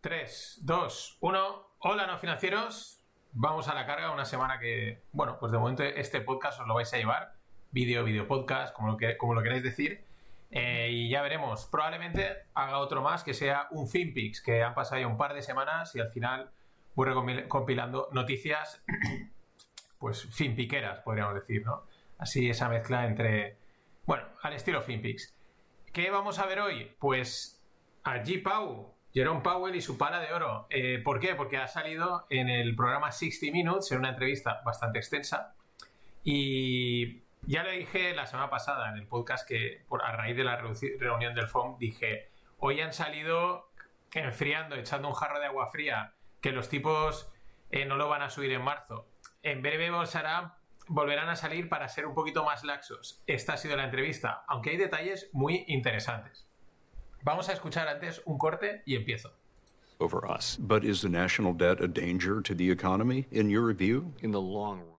3, 2, 1. Hola, no financieros. Vamos a la carga. Una semana que, bueno, pues de momento este podcast os lo vais a llevar. Vídeo, vídeo podcast, como lo, que, como lo queráis decir. Eh, y ya veremos. Probablemente haga otro más que sea un FinPix, que han pasado ya un par de semanas y al final voy compilando noticias, pues finpiqueras, podríamos decir, ¿no? Así esa mezcla entre, bueno, al estilo FinPix. ¿Qué vamos a ver hoy? Pues a G. Pau, Jerome Powell y su pala de oro. Eh, ¿Por qué? Porque ha salido en el programa 60 Minutes, en una entrevista bastante extensa. Y ya le dije la semana pasada en el podcast que por, a raíz de la reunión del FOM dije, hoy han salido enfriando, echando un jarro de agua fría, que los tipos eh, no lo van a subir en marzo. En breve volverán a salir para ser un poquito más laxos. Esta ha sido la entrevista, aunque hay detalles muy interesantes. Vamos a escuchar antes un corte y empiezo. Over us. But is the national debt a danger to the economy, in your view? In the long run.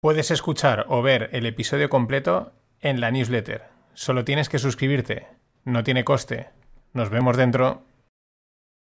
Puedes escuchar o ver el episodio completo en la newsletter. Solo tienes que suscribirte. No tiene coste. Nos vemos dentro.